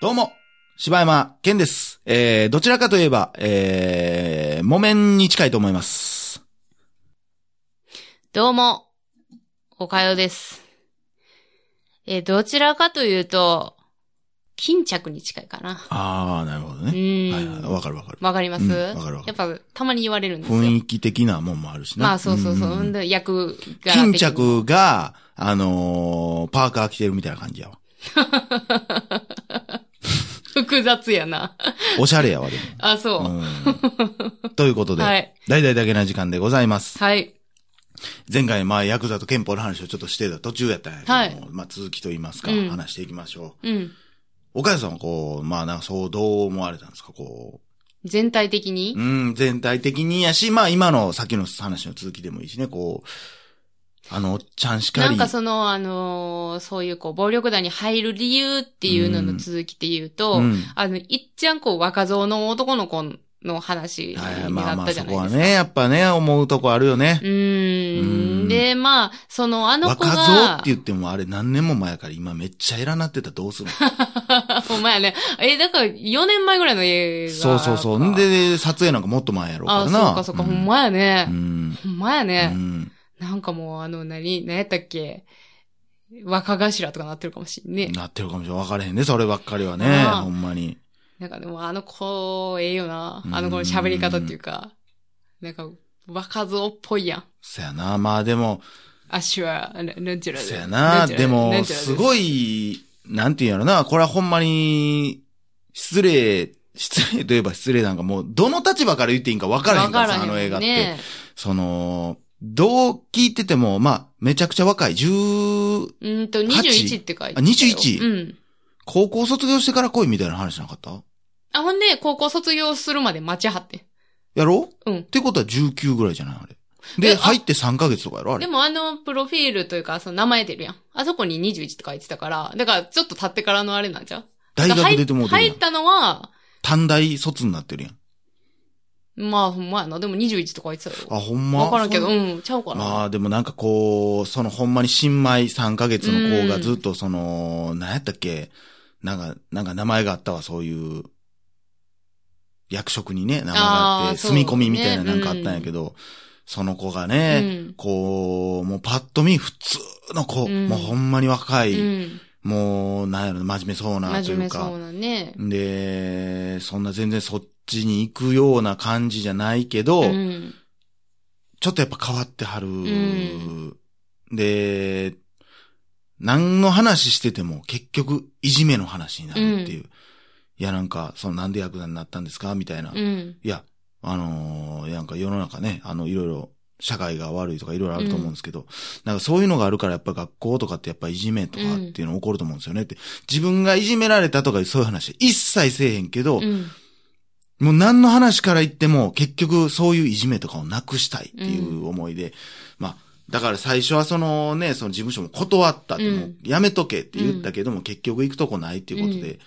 どうも、柴山健です。えー、どちらかといえば、えー、木綿に近いと思います。どうも、おかよです。えーどちらかというと、巾着に近いかな。あー、なるほどうね。ーはいはい。ん。わかるわかる。わかります？うんわかるわかやっぱ、たまに言われるんですよ。雰囲気的なもんもあるしな。まあ、そうそうそう。んんんで、役柄巾着が、あのー、パーカー着てるみたいな感じやわ。複雑やな。おしゃれやわ、であ、そう。も。うん。ということで、はい大々だけな時間でございます。はい。前回、まあ、ヤクザと憲法の話をちょっとしてた途中やったんやけども、はいまあ、続きと言いますか、うん話していきましょう。うん。岡谷さんはこう、まあ、なんかそう、どう思われたんですか、こ全体的に？う。うん、全体的にやし、まあ、今のさっきの話の続きでもいいしね、こう、あの、おっちゃんしかり。なんかその、あのーそういうこう、暴力団に入る理由っていうのの続きで言うと、うんあの、いっちゃんこう、若造の男の子の話になっあまあ、そたじゃないですか。こはね、やっぱね、思うとこあるよねう。んん。で、まあ、その、あの子若造がって、言ってもあれ何年も前やから今めっちゃ偉なってたらどうするの？ほんまやね。え、だから、4年前ぐらいの映画。そうそうそう。ん、で、撮影なんかもっと前やろうからあ、な。そうかそうか、ほんまやねう。ん。ほんまやうね。ん。なんかもう、あの、何、何やったっけ？若頭とかなってるかもしんね。なってるかもしれん。分かれへんね、そればっかりはね。ああほんまに。なんかでも、あの子、ええよな。うんあの子の喋り方っていうか、なんか、若造っぽいやん。そやな。まあでも、足は、ななんちゅうの？そやな。でも、すごい。い、なんていうんやろな。これはほんまに、失礼、失礼といえば失礼なんかもう、どの立場から言っていいんか分からへんからさ、あの映画って。ねその、どう聞いてても、まあ、めちゃくちゃ若い。10、うんと、21って書いて。あ21うん。高校卒業してから来いみたいな話なかった？あ、ほんで、高校卒業するまで待ちはって。やろ？ううんってことは19ぐらいじゃないあれ。えで、あ入って3ヶ月とかやろあれ。でもあの、プロフィールというか、その名前出るやん。あそこに21って書いてたから、だからちょっと経ってからのあれなんじゃう？大学出てもうてるやん入っ。たのは、短大卒になってるやん。まあ、ほんまやな。でも21とか言ってたよ。あ、ほんま？わからんけど、そううん、ちゃうかな。まあでもなんかこう、そのほんまに新米3ヶ月の子がずっとその、何やったっけ？なんか、なんか名前があったわ、そういう、役職にね、名前があって、住み込みみたいななんかあったんやけど、その子がね、うんこう、もうパッと見普通の子、うんもうほんまに若い、うん。もう、なんやろ、真面目そうなと真面目いうか。そうなね。で、そんな全然そっちに行くような感じじゃないけど、うん。ちょっとやっぱ変わってはる。んで、何の話してても結局いじめの話になるっていう。いやなんか、そのなんでヤクザになったんですか？みたいな。いうん。や、あのーなんか世の中ね、あの、いろいろ、社会が悪いとかいろいろあると思うんですけど、なんかそういうのがあるからやっぱ学校とかってやっぱいじめとかっていうの起こると思うんですよねって。自分がいじめられたとかそういう話一切せえへんけど、うん。もう何の話から言っても結局そういういじめとかをなくしたいっていう思いで、まあ、だから最初はそのね、その事務所も断ったって、うん。もうやめとけって言ったけども、結局行くとこないっていうことで、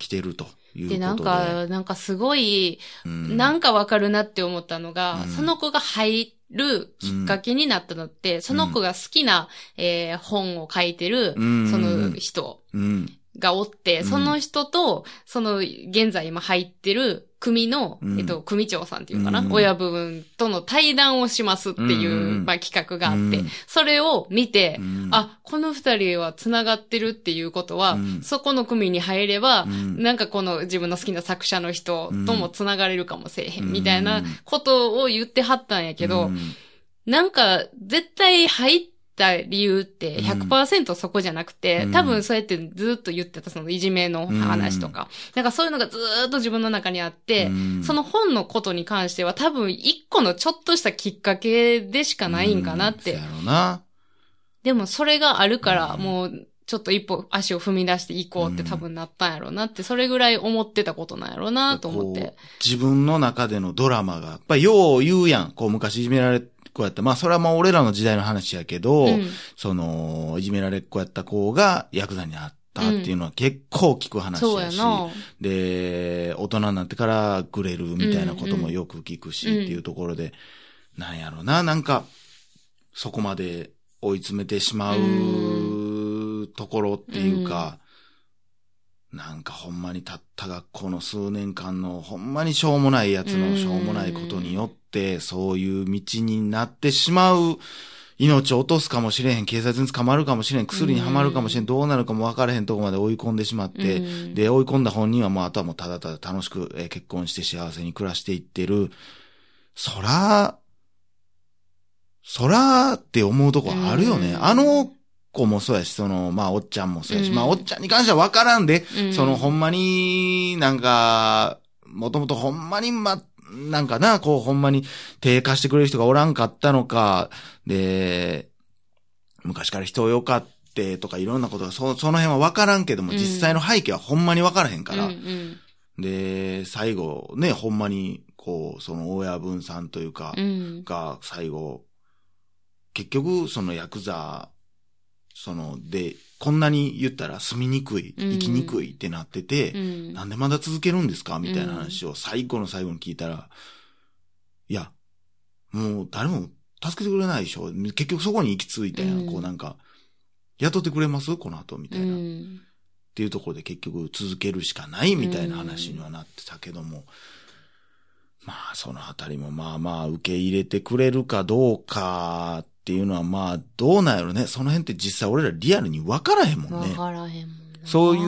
来てるということで。で、なんか、なんかすごい、うん、なんかわかるなって思ったのが、うん。その子が入るきっかけになったのって、その子が好きな、えー本を書いてる、うん。その人。うん。がおって、うん。その人と、その現在今入ってる組の、うん。えっと、組長さんっていうかな、うん。親分との対談をしますっていう、うんまあ企画があって、うん。それを見て、うん、あ、この二人は繋がってるっていうことは、うん。そこの組に入れば、うん。なんかこの自分の好きな作者の人とも繋がれるかもしれへん、うん。みたいなことを言ってはったんやけど、うん。なんか絶対入った理由って100%そこじゃなくて、うん。多分そうやってずっと言ってたそのいじめの話とか、なんかそういうのがずーっと自分の中にあって、うん。その本のことに関しては多分一個のちょっとしたきっかけでしかないんかなって。うん。そうやろうな。でもそれがあるから、うん。もうちょっと一歩足を踏み出していこうって多分なったんやろうなって、それぐらい思ってたことなんやろうなと思って。自分の中でのドラマが、やっぱりよう言うやん。こう昔いじめられっ子やった。まあそれはまあ俺らの時代の話やけど、うんその、いじめられっ子やった子がヤクザになったっていうのは結構聞く話やし、やな。で、大人になってからグレるみたいなこともよく聞くし、うんっていうところで、なんやろな、なんか、そこまで追い詰めてしまうところっていうか、なんかほんまにたった学校の数年間のほんまにしょうもないやつのしょうもないことによって、そういう道になってしまう、命を落とすかもしれへん、警察に捕まるかもしれん、薬にはまるかもしれん、どうなるかも分からへんとこまで追い込んでしまって、うん。で、追い込んだ本人はもうあとはもうただただ楽しく、えー結婚して幸せに暮らしていってる。そら、そらって思うとこあるよね。うん。あの子もそうやし、その、まあ、おっちゃんもそうやし、うん。まあ、おっちゃんに関しては分からんで、うん。その、ほんまになんか、もともとほんまにま、なんかな、こう、ほんまに低下してくれる人がおらんかったのか、で、昔から人をよかってとかいろんなことが、そその辺は分からんけども、うん。実際の背景はほんまに分からへんから、うんうん。で、最後ね、ほんまに、こう、その親分さんというか、うん。が最後、結局、そのヤクザ、その、で、こんなに言ったら住みにくい、うん。生きにくいってなってて、うん。なんでまだ続けるんですか？みたいな話を最後の最後に聞いたら、いや、もう誰も助けてくれないでしょ。結局そこに行き着いたやん。うん。こうなんか、雇ってくれます？この後みたいな。うっんていうところで結局続けるしかないみたいな話にはなってたけども、まあそのあたりもまあまあ受け入れてくれるかどうかっていうのはまあどうなんやろね。その辺って実際俺らリアルに分からへんもんね。わからへんもんな。そうい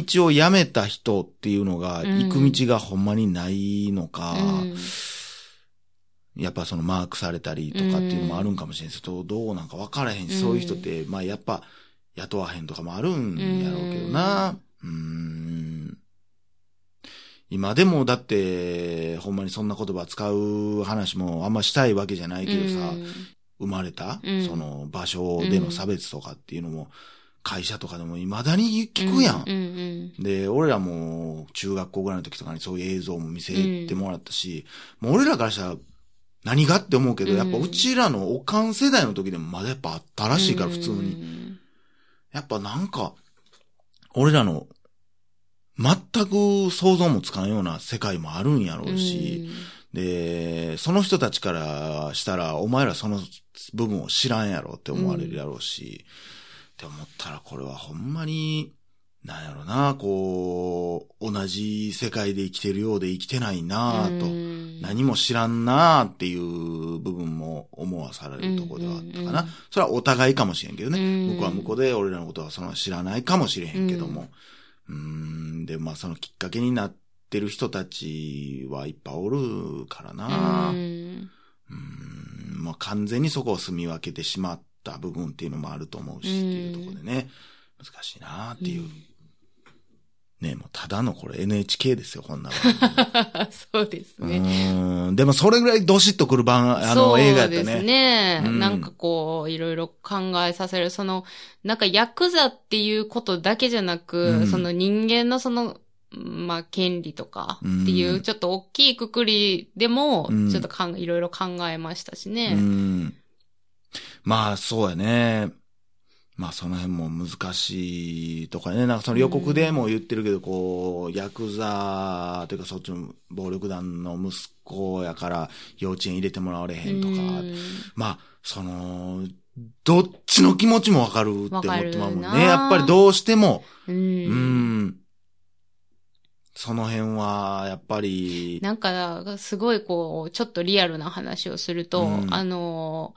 う道をやめた人っていうのが、うん行く道がほんまにないのか、うんやっぱそのマークされたりとかっていうのもあるんかもしれないですけど、どうなんか分からへんし、うんそういう人って、まあやっぱ雇わへんとかもあるんやろうけどな。うーん。今でもだって、ほんまにそんな言葉使う話もあんましたいわけじゃないけどさ、うん生まれた、うんその場所での差別とかっていうのも、会社とかでも未だに聞くやん。うんうんで、俺らも中学校ぐらいの時とかにそういう映像も見せてもらったし、もう俺らからしたら何がって思うけど、うんやっぱうちらのおかん世代の時でもまだやっぱあったらしいから、普通に。に。やっぱなんか、俺らの全く想像もつかんような世界もあるんやろうし、で、その人たちからしたら、お前らその部分を知らんやろって思われるやろうし、って思ったらこれはほんまに、なんやろな、こう、同じ世界で生きてるようで生きてないなぁと、うん何も知らんなぁっていう部分も思わされるところではあったかな。うんうんうんそれはお互いかもしれんけどね。うん向こうは向こうで俺らのことはその知らないかもしれへんけども。うーん、で、まあそのきっかけになってる人たちはいっぱいおるからな。ううんーん、まあ完全にそこを住み分けてしまった部分っていうのもあると思うし、うんっていうところでね、難しいなっていう。ねもうただのこれ NHK ですよ、こんな番 そうですね。ーん、でもそれぐらいドシッとくる番、あの映画やったそうですね。ね。うんなんかこう、いろいろ考えさせる。その、なんかヤクザっていうことだけじゃなく、うんその人間のその、まあ、権利とかっていうう、んちょっと大きいくくりでもうん、ちょっとかん、いろいろ考えましたしうね。ん。まあ、そうやね。まあ、その辺も難しいとかね。なんかその予告でも言ってるけど、こう、ヤクザというかそっちの暴力団の息子やから幼稚園入れてもらわれへんとか。うんまあ、その、どっちの気持ちもわかるって思ってまうもんね。やっぱりどうしても。う。うんん。その辺は、やっぱり、なんか、すごいこう、ちょっとリアルな話をすると、うん。あの、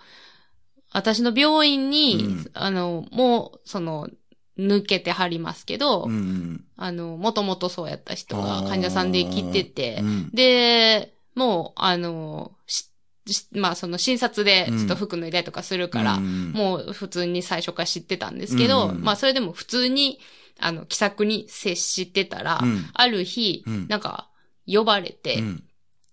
私の病院に、うん。あの、もう、その、抜けてはりますけど、うん。あの、もともとそうやった人が患者さんで来ててう、ん。で、もう、あの、まあ、その診察でうん。ちょっと服脱いだりとかするから、うんもう普通に最初から知ってたんですけど、うん。まあ、それでも普通に、あの、気さくに接してたら、うん。ある日、うん。なんか、呼ばれて、うん。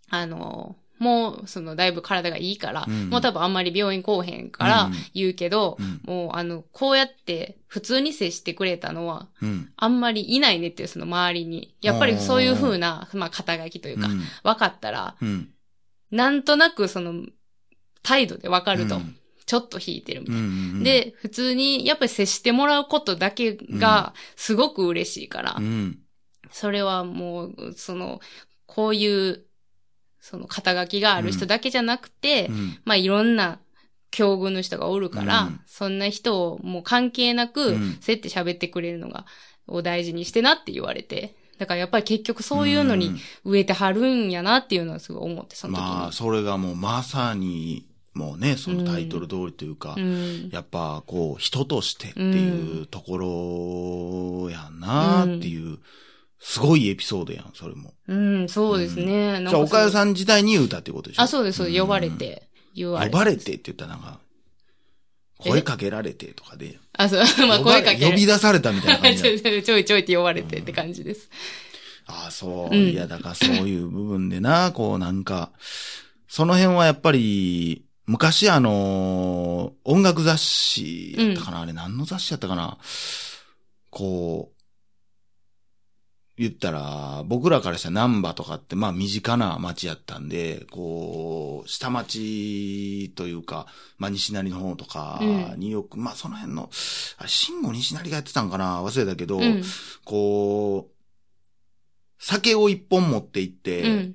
あの、もう、その、だいぶ体がいいから、うん。もう多分あんまり病院来おへんからうん。言うけど、うん。もう、あの、こうやって普通に接してくれたのは、うん。あんまりいないねっていう、その周りに。やっぱりそういう風な、まあ、肩書きというか、うん。分かったら、うん。なんとなくその、態度で分かると、うんちょっと引いてるみたいな。うんで、普通に、やっぱり接してもらうことだけが、すごく嬉しいから、うん。それはもう、その、こういう、その肩書きがある人だけじゃなくて、うんまあいろんな境遇の人がおるから、うんそんな人をもう関係なく、うんそうやって喋ってくれるのが、を大事にしてなって言われて。だからやっぱり結局そういうのに植えてはるんやなっていうのはすごい思って、その時に。まあ、それがもうまさに、もうね、そのタイトル通りというか、うん。やっぱこう、人としてっていうところやなっていう、すごいエピソードやん、それも。うん、そうですね。じゃあ、岡谷ん。さん自体に言うたってことでしょ？あ、そうです、そうです。呼ばれて、言われて。呼ばれてって言ったらなんか、声かけられてとかで。あ、そう、まあ声かけ呼び出されたみたいな感じ ちょだいちょいちょいって呼ばれてって感じです。ああ、そう。うんいや、だからそういう部分でな、こうなんか、その辺はやっぱり、昔あのー音楽雑誌やったかな、あれ何の雑誌やったかな？こう、言ったら、僕らからしたら南波とかって、まあ身近な街やったんで、こう、下町というか、まあ西成の方とかうん。によく、まあその辺の、あれ、慎吾西成がやってたんかな？忘れたけど、うん。こう、酒を一本持って行って、うん。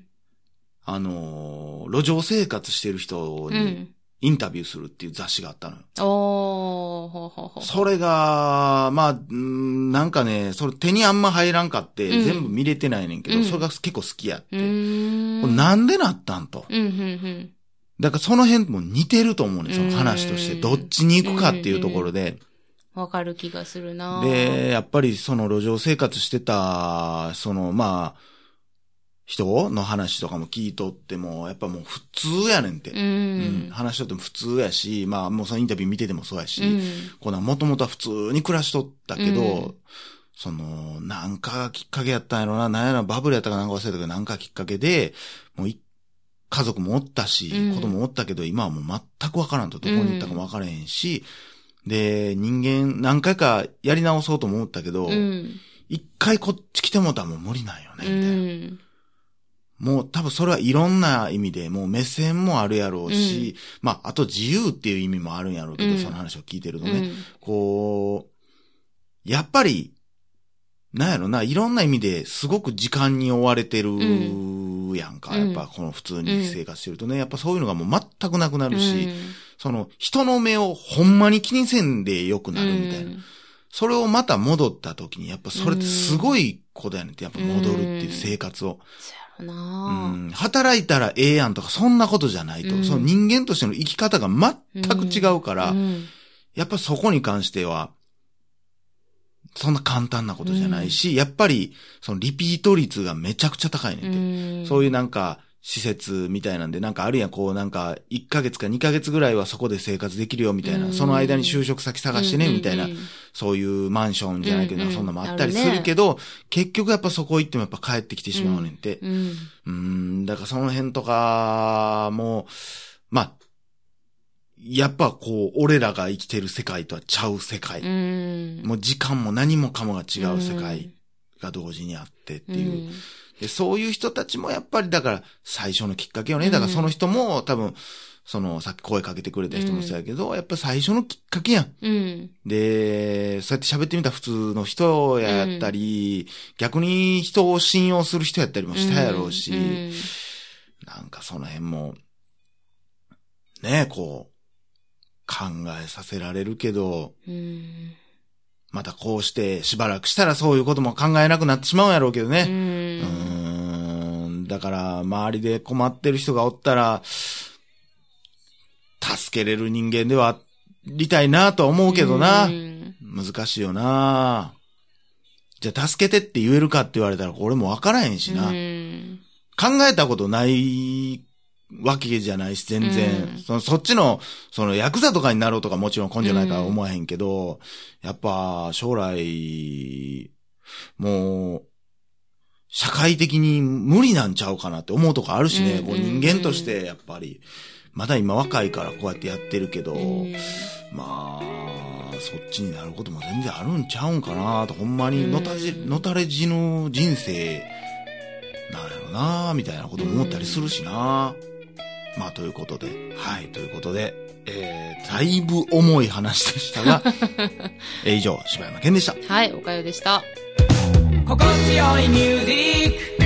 あのー路上生活してる人にうん。インタビューするっていう雑誌があったのよ。おー、ほうほうほう。それが、まあ、うんなんかね、それ手にあんま入らんかって、うん全部見れてないねんけど、うんそれが結構好きやって。うーん。これなんでなったんと。うん、うん、うん。だからその辺も似てると思うねんその話として。うんどっちに行くかっていうところで。わかる気がするなで、やっぱりその路上生活してた、その、まあ、人の話とかも聞いとっても、やっぱもう普通やねんて。ううんん。話しとっても普通やし、まあもうそのインタビュー見ててもそうやし、うん。こんもともとは普通に暮らしとったけど、うんその、なんかがきっかけやったんやろな、なんやらバブルやったかなんか忘れたけど、なんかきっかけで、もうい家族もおったし、うん子供もおったけど、今はもう全くわからんと、どこに行ったかもわからへんし、で、人間何回かやり直そうとも思ったけど、うん。一回こっち来てもうたらもう無理なんよね、みうたいな。ん。もう多分それはいろんな意味で、もう目線もあるやろうし、まあ、あと自由っていう意味もあるんやろうけど、うんその話を聞いてるとね、うん。こう、やっぱり、なんやろな、いろんな意味ですごく時間に追われてるやんか。うんやっぱこの普通に生活してるとね、やっぱそういうのがもう全くなくなるし、うんその人の目をほんまに気にせんでよくなるみたいな。それをまた戻った時に、やっぱそれってすごいことやねんって、やっぱ戻るっていう生活を。そうん、働いたらええやんとか、そんなことじゃないと。うん。その人間としての生き方が全く違うから、うん。やっぱそこに関しては、そんな簡単なことじゃないし、やっぱり、そのリピート率がめちゃくちゃ高いねんて。うん。そういうなんか、施設みたいなんで、なんかあるやん、こうなんか、1ヶ月か2ヶ月ぐらいはそこで生活できるよみたいな、うんその間に就職先探してね、みたいな、うんそういうマンションじゃないけど、そんなのもあったりするけど、結局やっぱそこ行ってもやっぱ帰ってきてしまうねんて。うんん、だからその辺とかも、まあ、やっぱこう、俺らが生きてる世界とはちゃう世界。うん。もう時間も何もかもが違う世界が同時にあってっていう。うんで、そういう人たちもやっぱりだから最初のきっかけよね。だからその人も多分、そのさっき声かけてくれた人もそうやけど、やっぱ最初のきっかけやん。うん。で、そうやって喋ってみたら普通の人やったり、逆に人を信用する人やったりもしたやろうし、うんなんかその辺も、ねこう、考えさせられるけど、うん。またこうしてしばらくしたらそういうことも考えなくなってしまうんやろうけどね。うんん。だから、周りで困ってる人がおったら、助けれる人間ではありたいなとは思うけどな。うん難しいよな。じゃあ助けてって言えるかって言われたら俺もわからへんしな。うん考えたことないわけじゃないし、全然。うん。そのそっちの、そのヤクザとかになろうとかもちろん根性ないから思わへんけど、やっぱ将来、もう、社会的に無理なんちゃうかなって思うとこあるしね、うん。こう人間としてやっぱり、まだ今若いからこうやってやってるけど、うん。まあ、そっちになることも全然あるんちゃうんかなと、ほんまにうん。のたじ、のたれ死ぬ人生、なんやろなみたいなことも思ったりするしなまあ、ということで、はい、ということで、えー、だいぶ重い話でしたが、えー以上、柴山健でした。はい、おかよでした。心地よいミュージック